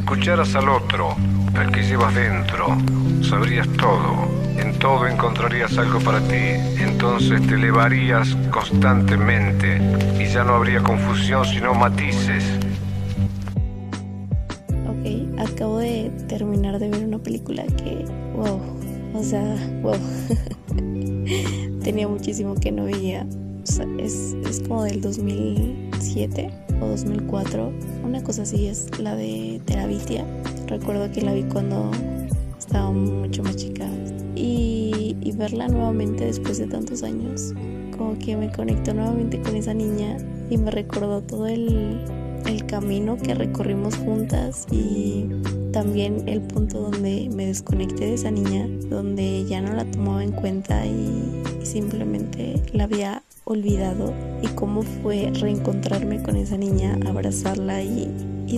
escucharas al otro, al que llevas dentro, sabrías todo. En todo encontrarías algo para ti. Entonces te elevarías constantemente y ya no habría confusión sino matices. Ok, acabo de terminar de ver una película que, wow, o sea, wow. Tenía muchísimo que no veía. Es, es como del 2007 o 2004. Una cosa así es la de Terabitia. Recuerdo que la vi cuando estaba mucho más chica. Y, y verla nuevamente después de tantos años, como que me conectó nuevamente con esa niña y me recordó todo el, el camino que recorrimos juntas y también el punto donde me desconecté de esa niña, donde ya no la tomaba en cuenta y, simplemente la había olvidado y cómo fue reencontrarme con esa niña, abrazarla y,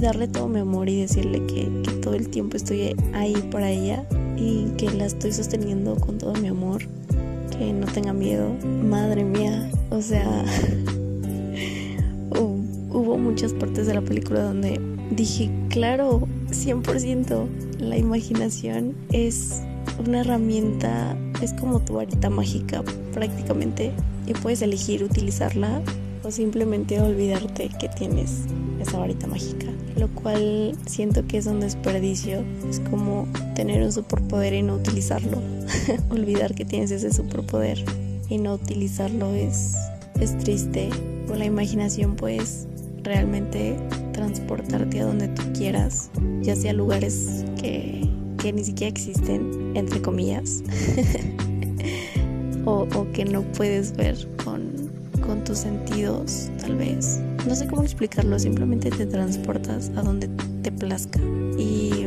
darle todo mi amor y decirle que, que, todo el tiempo estoy ahí para ella y que la estoy sosteniendo con todo mi amor, que no tenga miedo. Madre mía, o sea, muchas partes de la película donde dije, claro, 100%, la imaginación es una herramienta, es como tu varita mágica prácticamente y puedes elegir utilizarla o simplemente olvidarte que tienes esa varita mágica, lo cual siento que es un desperdicio, es como tener un superpoder y no utilizarlo, olvidar que tienes ese superpoder y no utilizarlo es, es triste, con la imaginación pues realmente transportarte a donde tú quieras, ya sea lugares que, que ni siquiera existen, entre comillas, o, o, que no puedes ver con, con tus sentidos, tal vez. No sé cómo explicarlo, simplemente te transportas a donde te plazca. Y,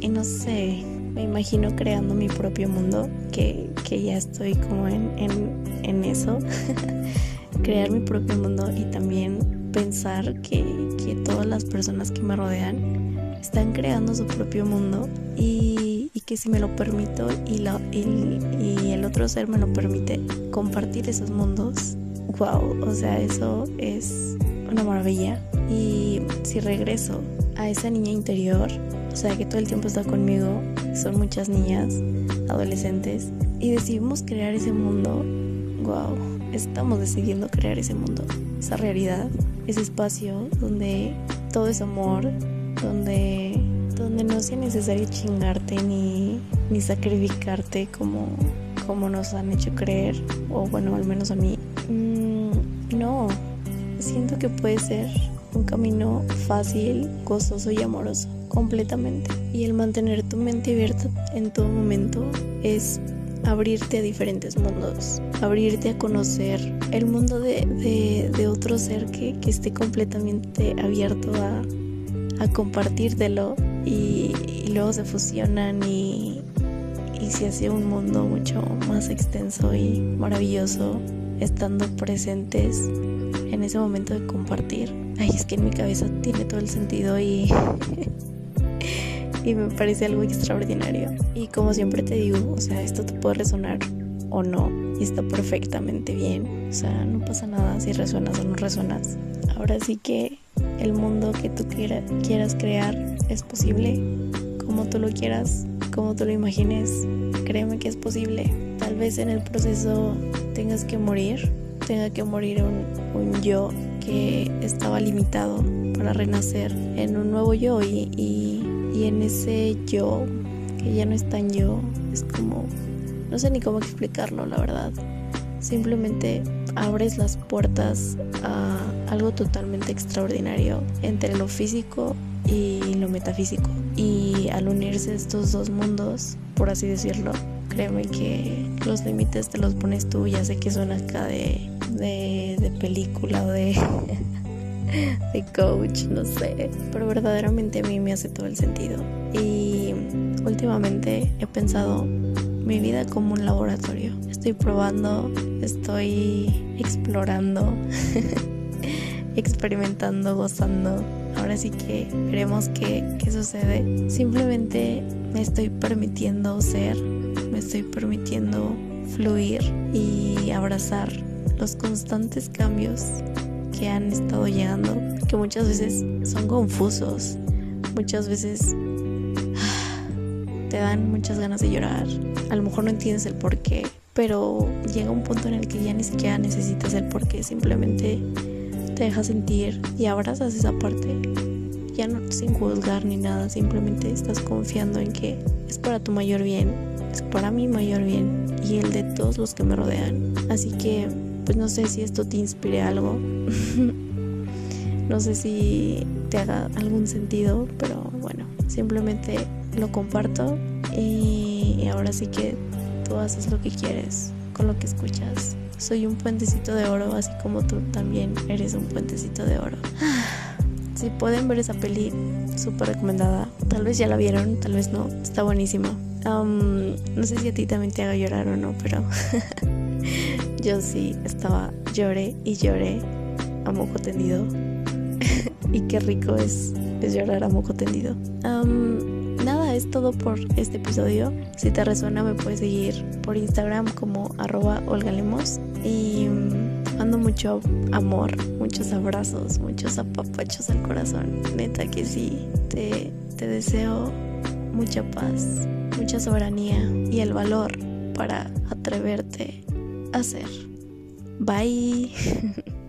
y no sé, me imagino creando mi propio mundo, que, que ya estoy como en, en, en eso. Crear mi propio mundo y también pensar que, que, todas las personas que me rodean están creando su propio mundo y, que si me lo permito y, la, y, el otro ser me lo permite compartir esos mundos, wow, o sea, eso es una maravilla. Y si regreso a esa niña interior, o sea, que todo el tiempo está conmigo, son muchas niñas, adolescentes, y decidimos crear ese mundo, wow, estamos decidiendo crear ese mundo, esa realidad ese espacio donde todo es amor, donde, donde no sea necesario chingarte ni, ni sacrificarte como, como nos han hecho creer, o bueno, al menos a mí. Mm, no, siento que puede ser un camino fácil, gozoso y amoroso, completamente. Y el mantener tu mente abierta en todo momento es abrirte a diferentes mundos, abrirte a conocer el mundo de, de, otro ser que, que, esté completamente abierto a, a compartírtelo y, y, luego se fusionan y, y se hace un mundo mucho más extenso y maravilloso estando presentes en ese momento de compartir. Ay, es que en mi cabeza tiene todo el sentido y y me parece algo extraordinario. Y como siempre te digo, o sea, esto te puede resonar o no y está perfectamente bien. O sea, no pasa nada si resuenas o no resuenas. Ahora sí que el mundo que tú quieras crear es posible, como tú lo quieras, como tú lo imagines. Créeme que es posible. Tal vez en el proceso tengas que morir, tenga que morir un, un yo que estaba limitado para renacer en un nuevo yo y, y y en ese yo, que ya no es tan yo, es como, no sé ni cómo explicarlo, la verdad. Simplemente abres las puertas a algo totalmente extraordinario entre lo físico y lo metafísico. Y al unirse estos dos mundos, por así decirlo, créeme que los límites te los pones tú. Ya sé que suena acá de, de, de película o de de coach, no sé, pero verdaderamente a mí me hace todo el sentido. Y últimamente he pensado mi vida como un laboratorio. Estoy probando, estoy explorando, experimentando, gozando. Ahora sí que veremos qué, qué sucede. Simplemente me estoy permitiendo ser, me estoy permitiendo fluir y abrazar los constantes cambios que han estado llegando, que muchas veces son confusos, muchas veces te dan muchas ganas de llorar. A lo mejor no entiendes el por qué, pero llega un punto en el que ya ni siquiera necesitas el por qué, simplemente te dejas sentir y abrazas esa parte. Ya no sin juzgar ni nada, simplemente estás confiando en que es para tu mayor bien, para mi mayor bien y el de todos los que me rodean. Así que, pues no sé si esto te inspire algo. no sé si te haga algún sentido, pero bueno, simplemente lo comparto y ahora sí que tú haces lo que quieres con lo que escuchas. Soy un puentecito de oro, así como tú también eres un puentecito de oro. Si pueden ver esa peli, súper recomendada. Tal vez ya la vieron, tal vez no. Está buenísima. no sé si a ti también te haga llorar o no, pero yo sí estaba, lloré y lloré a moco tendido. y qué rico es, es llorar a moco tendido nada, es todo por este episodio. Si te resuena me puedes seguir por Instagram como arroba olgalemos y mucho amor, muchos abrazos, muchos apapachos al corazón. Neta que sí, te, te deseo mucha paz, mucha soberanía y el valor para atreverte a ser. Bye.